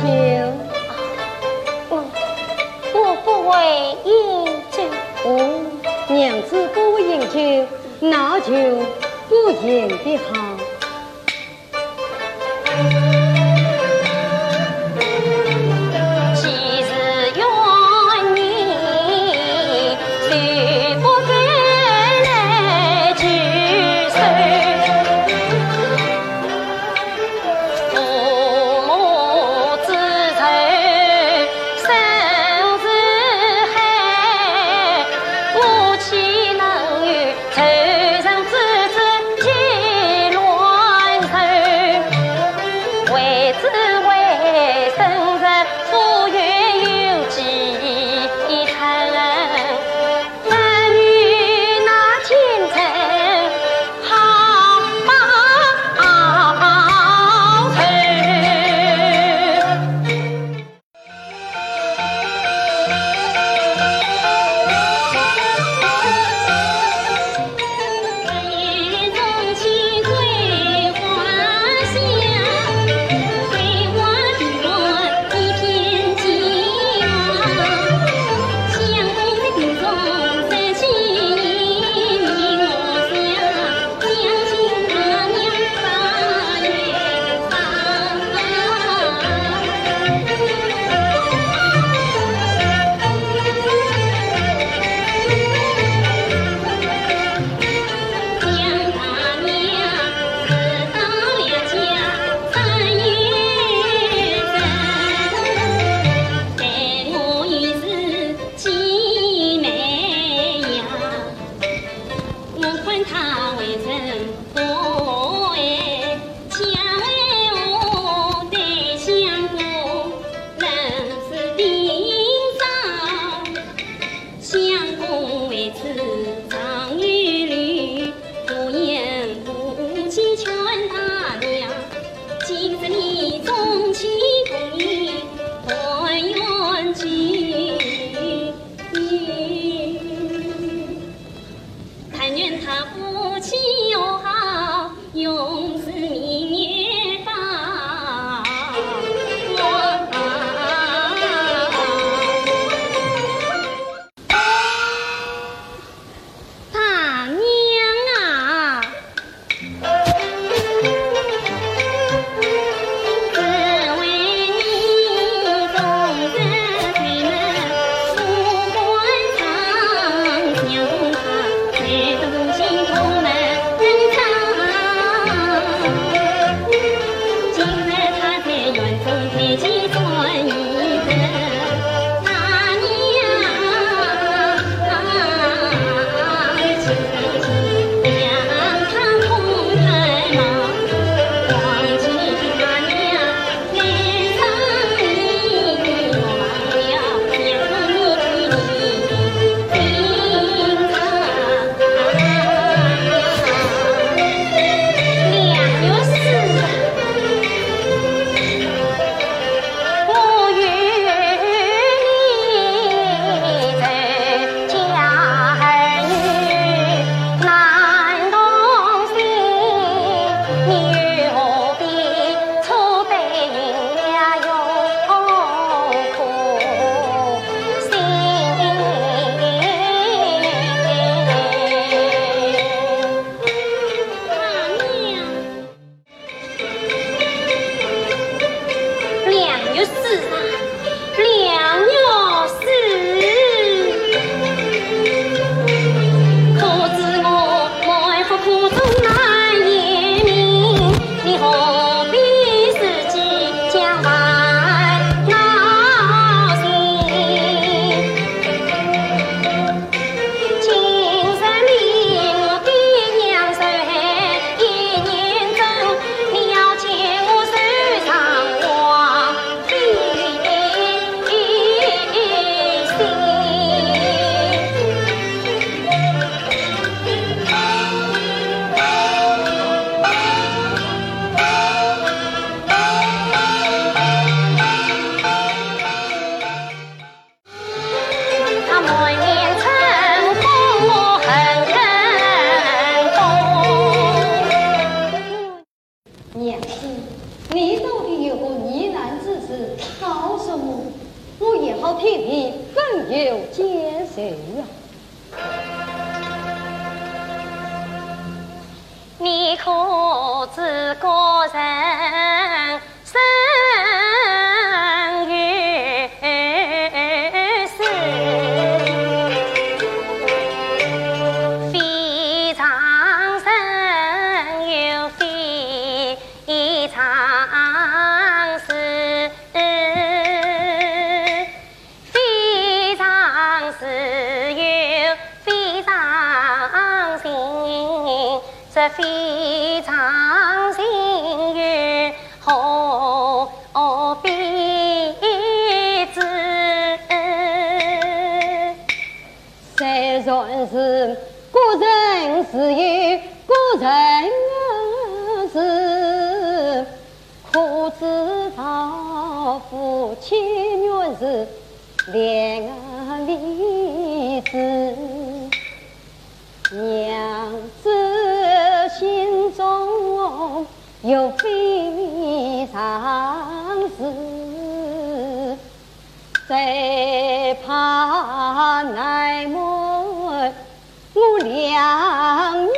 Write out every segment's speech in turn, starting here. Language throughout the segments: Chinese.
请饮酒。我我不会饮酒。娘子不饮酒，那就不饮的好。好什么？我也好替你分忧解愁呀！你可知个人？人自有个人是，可知道夫妻原是两离子，娘子。心中有非常事，最怕奈么我两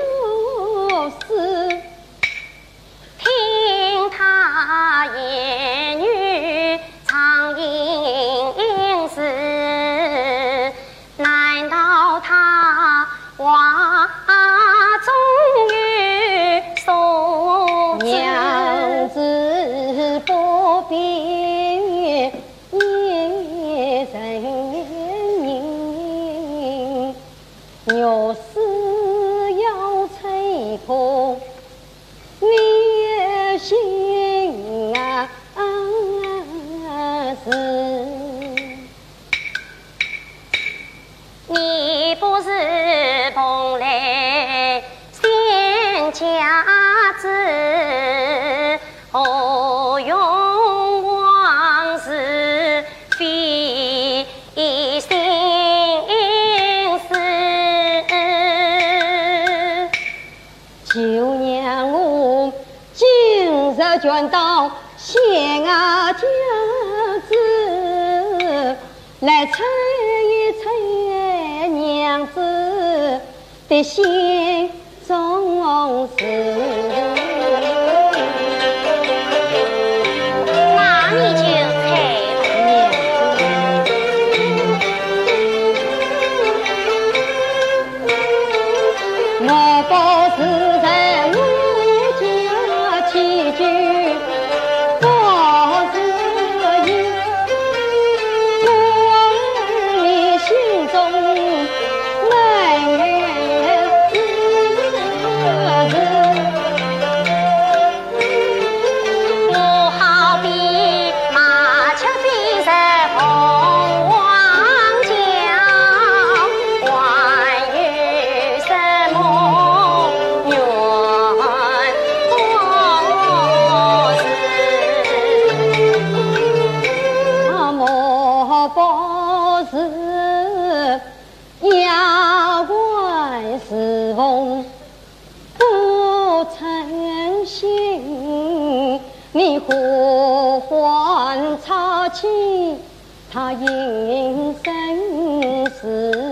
他应生死，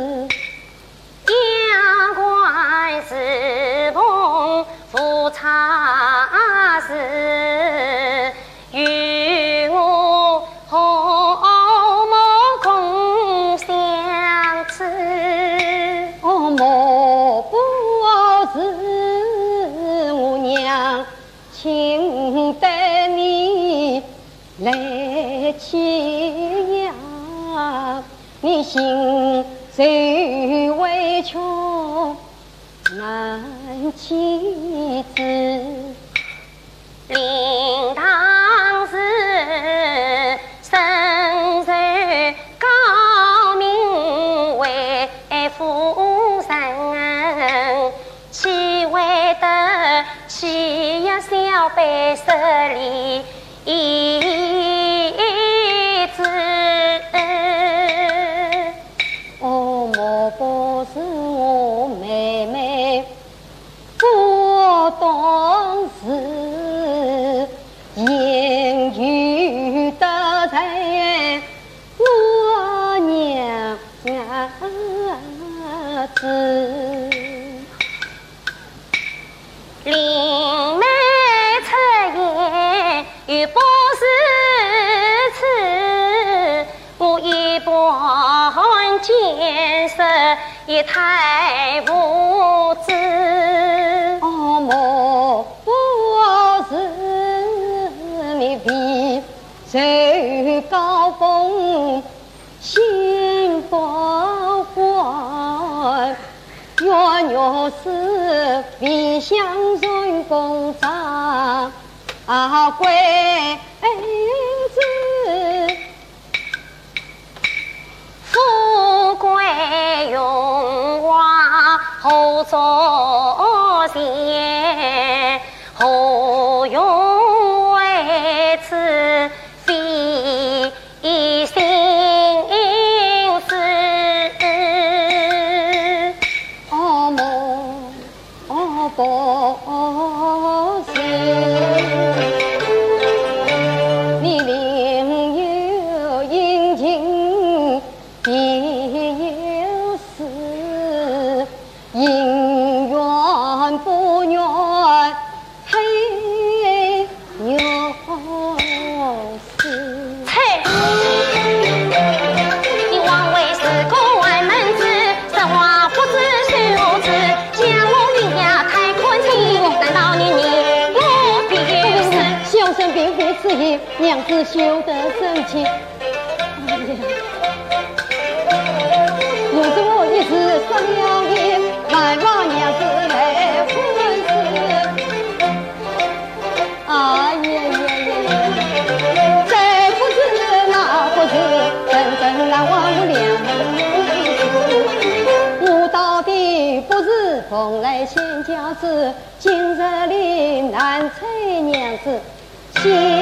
心最委屈难启齿，令当时身受高明为夫人，岂会得妻呀小辈十事。灵妹出言，又不是此，我一般见识也太无月月是为乡人公长归子。富贵荣华何作闲？何生并非此意，娘子休得生气。哎呀，若是我一时失了言，万望娘子来分事。哎呀呀呀！这不是那不是，真正难忘我两门我到底不是蓬莱仙家子，今日里难催娘子心。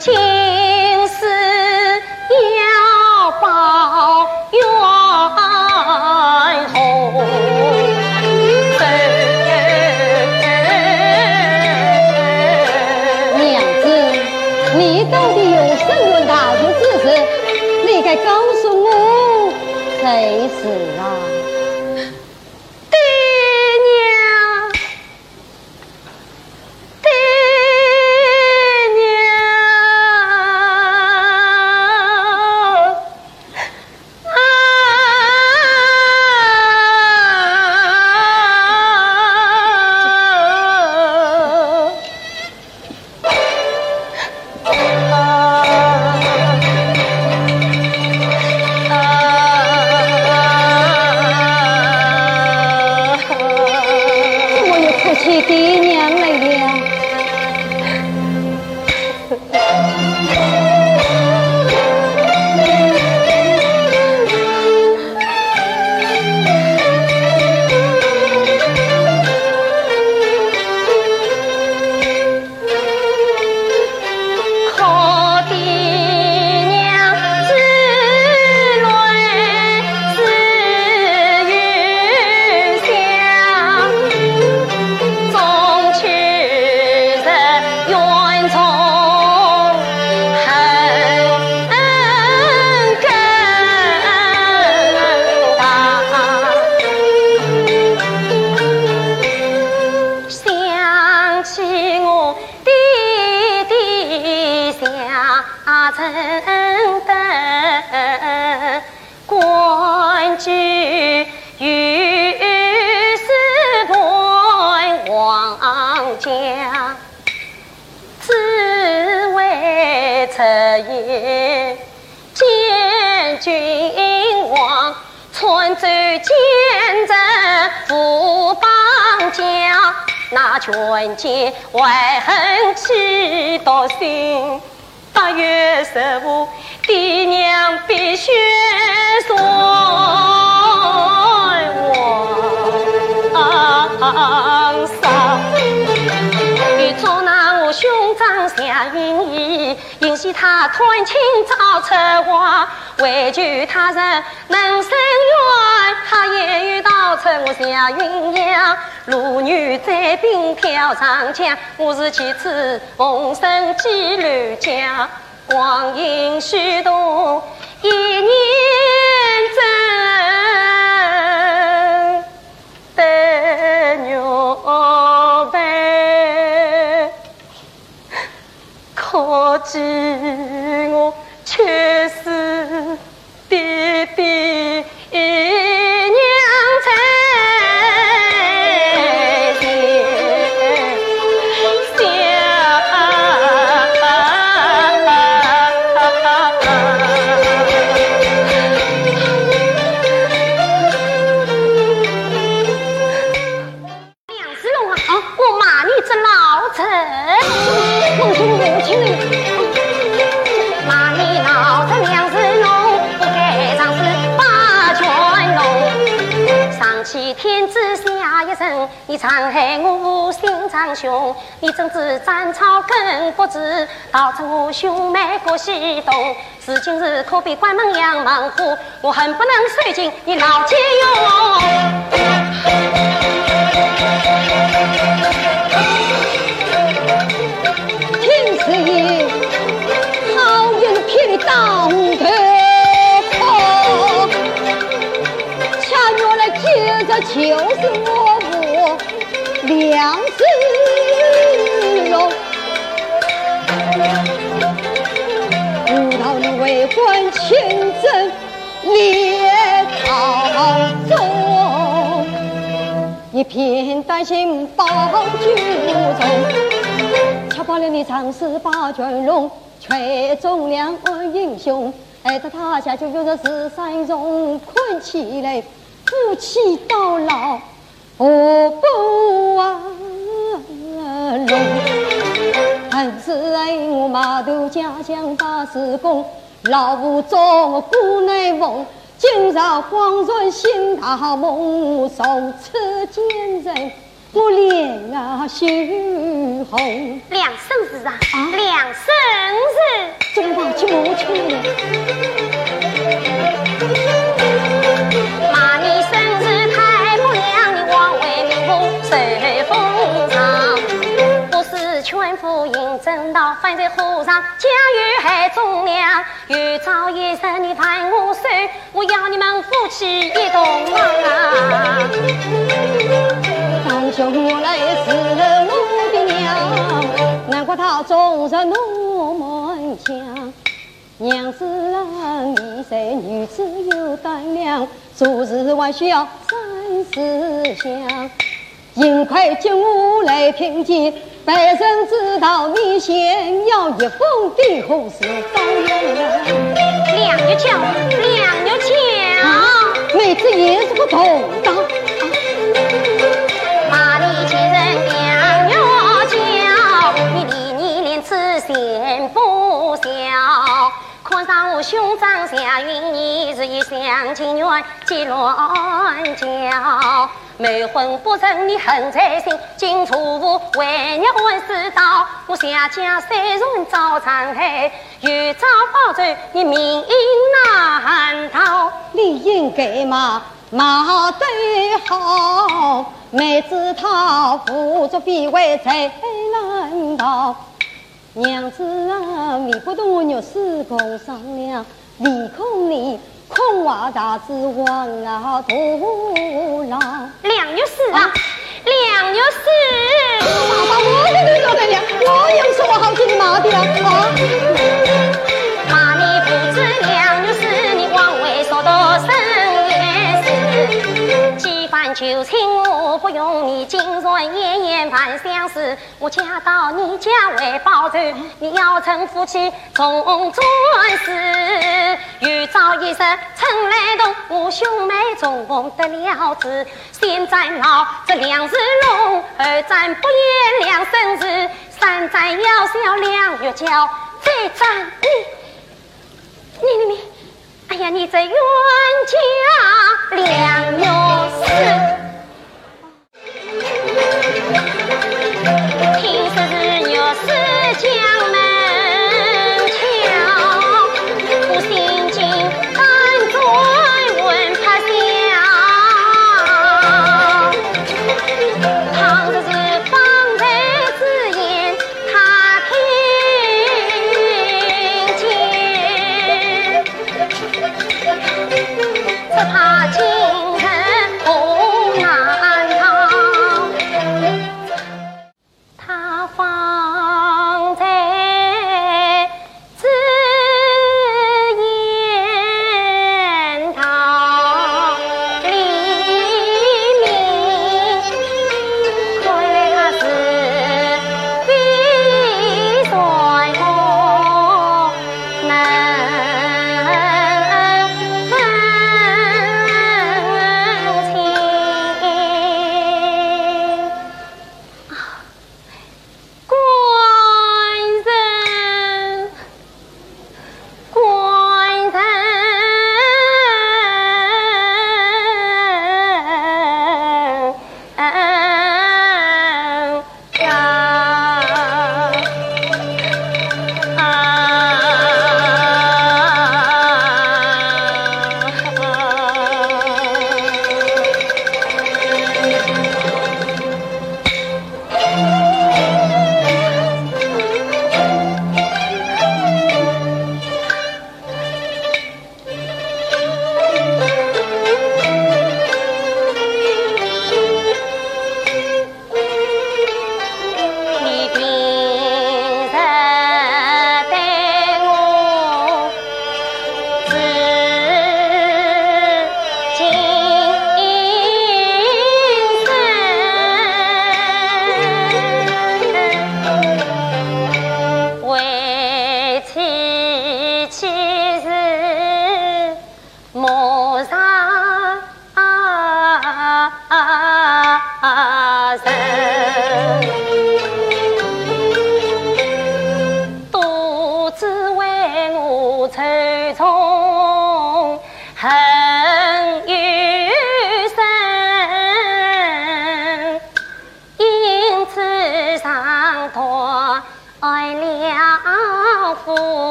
今丝要报冤仇娘子你到底有什么大学之识你该告诉我才是啊！那全家怀恨气到心，八月十五，爹娘必须送我上。欲捉拿我兄长夏云逸，引起他团亲造策划，为求他人能伸冤，他言语道出我夏云阳。路女在兵挑长枪，我是妻子逢生几缕家，光阴虚度一年真心肠凶，你怎知斩草根不知，导致我兄妹过西东。如今日可比关门杨门虎，我恨不能收尽你老奸用。听说好运偏当头，恰原来接着就是我父梁子为官清正列朝中，一片丹心保九重。瞧罢了你长势把卷龙，却中两位英雄。爱得他下就有着十三荣，困起来夫妻到老，我不忘龙。恨是爱我码头家乡把事功，老夫做姑乃翁，今朝恍然醒大梦，从此见人。我脸啊羞红，两生日啊，两生日，怎么忘记母亲了？有朝一日你犯我手，我要你们夫妻一同啊！当兄我来是我的娘，难怪他总是那么强。娘子啊，你这女子有胆量，做事还需要三思想。幸亏今我来听见，百姓知道你先要一封的后事到了。两月桥，两月桥，妹子也是个同当。骂你欺人两月桥，你离你连此嫌不小。上我兄长夏云，你是一厢情愿结乱交。没婚不成，你恨在心。今错误为娘问世道，我下家三人遭残害，有朝报仇你命难逃。你应该骂骂得好，妹子她扶着必为才难逃。娘子啊，你不懂我肉丝共商量，你空你空话大子王啊徒劳。两月四啊，两月四，爸爸，我的女老娘，我有什么好听的骂的啊？骂你不知两月四，你枉为说几番求情我不用你，今日夜夜盼相思。我嫁到你家为报仇，你要成夫妻重转世。有朝一日趁来动，我兄妹重逢得了志。先斩老这两只龙，二斩不言两生日，三斩要小两月娇，再斩你，你你你，哎呀，你这冤家两月死。听说是玉石江南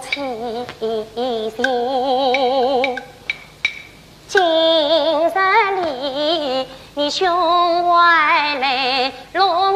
痴心。今日里你胸怀磊落。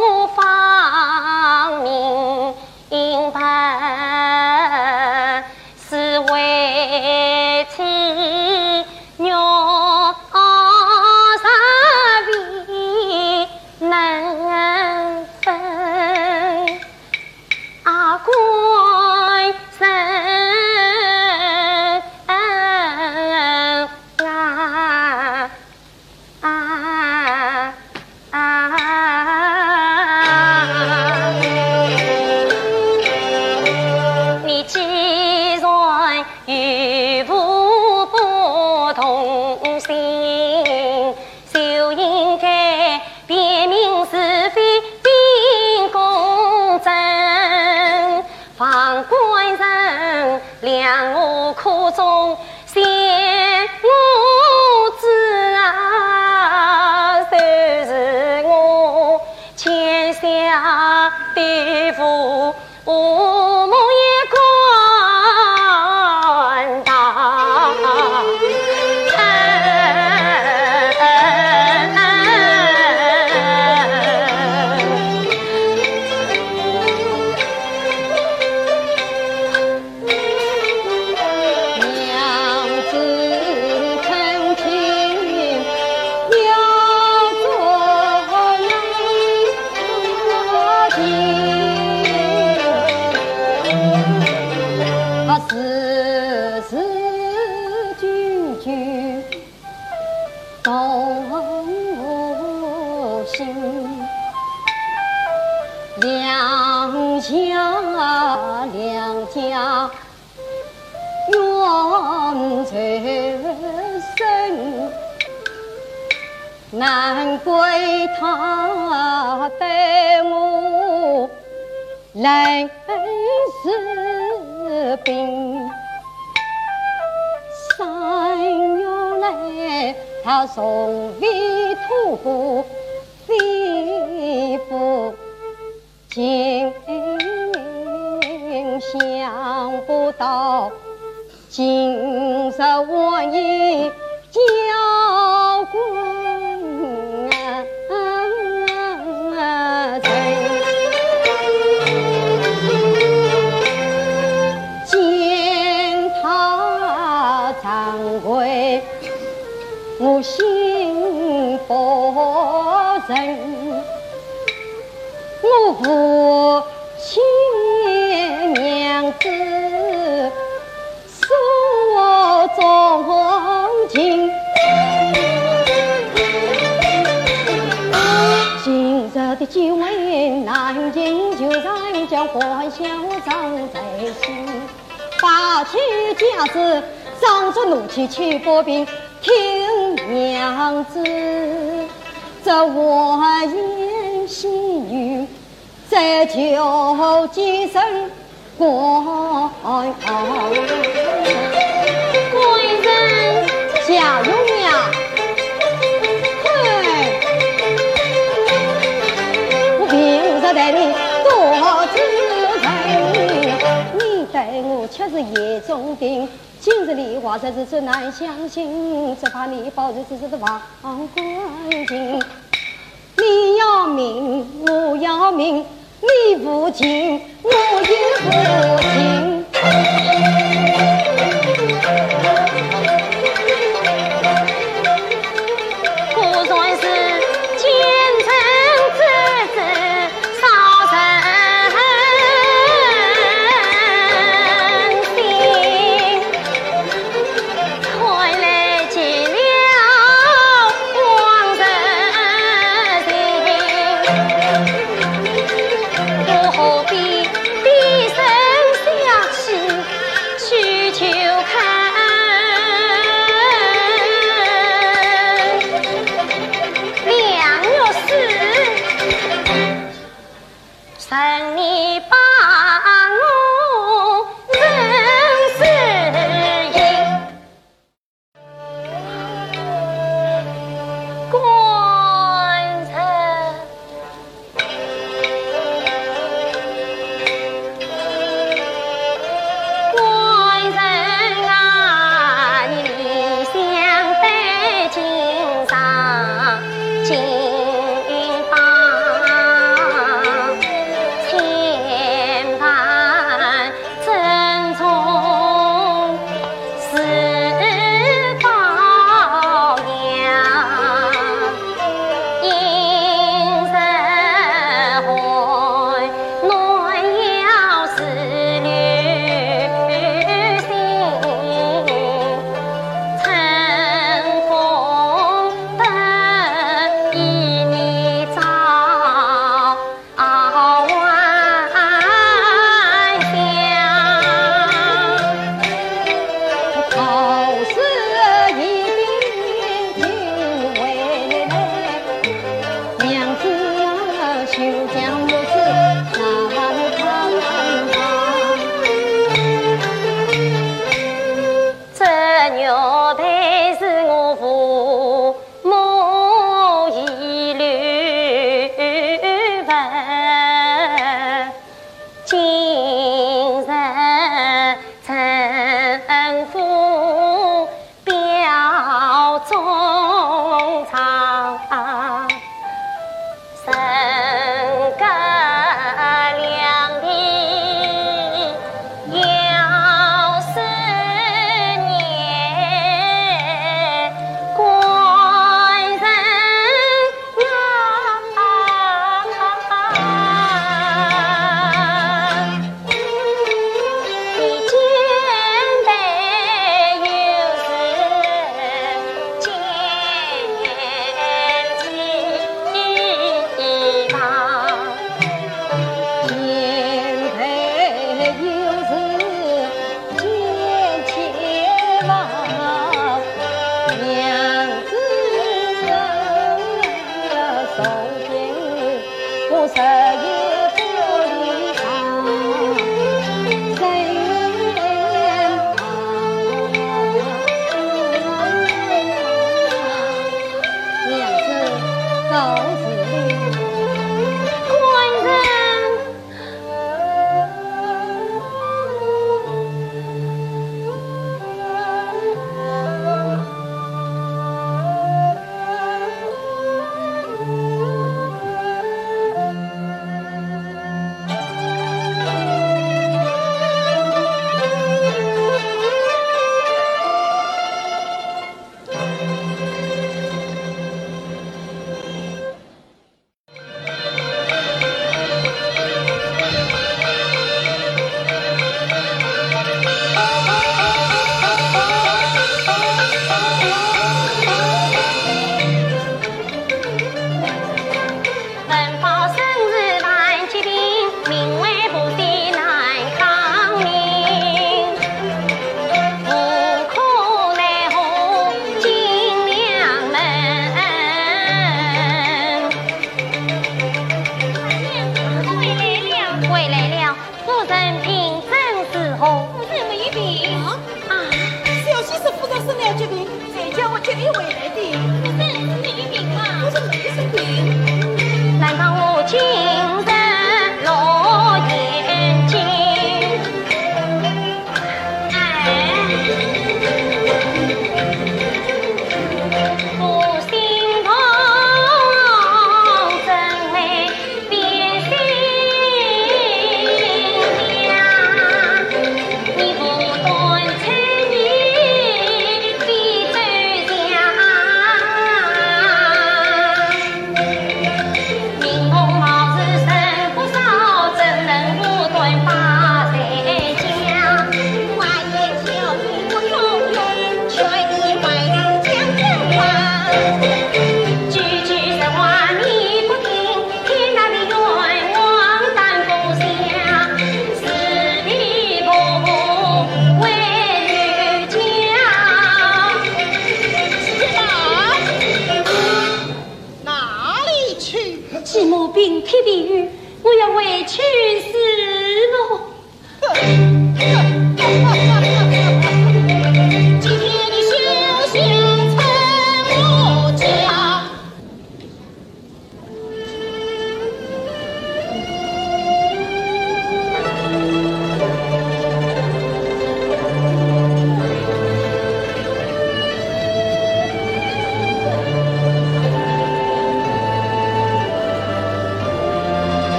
似冰，三月来他从未吐过肺腑，竟想不到今日我已交过。我父亲娘子说忠情，今日的久违难尽，就让将欢笑藏在心，把起架子，仗着怒气去拨兵。听娘子，这花言细语，这就几声官官人家用呀，嘿，我平日待你多知人，你待我却是眼中病。今日里话在日子难相信，只怕你保日子是忘光景。你要命，我要命，你不亲，我也不亲。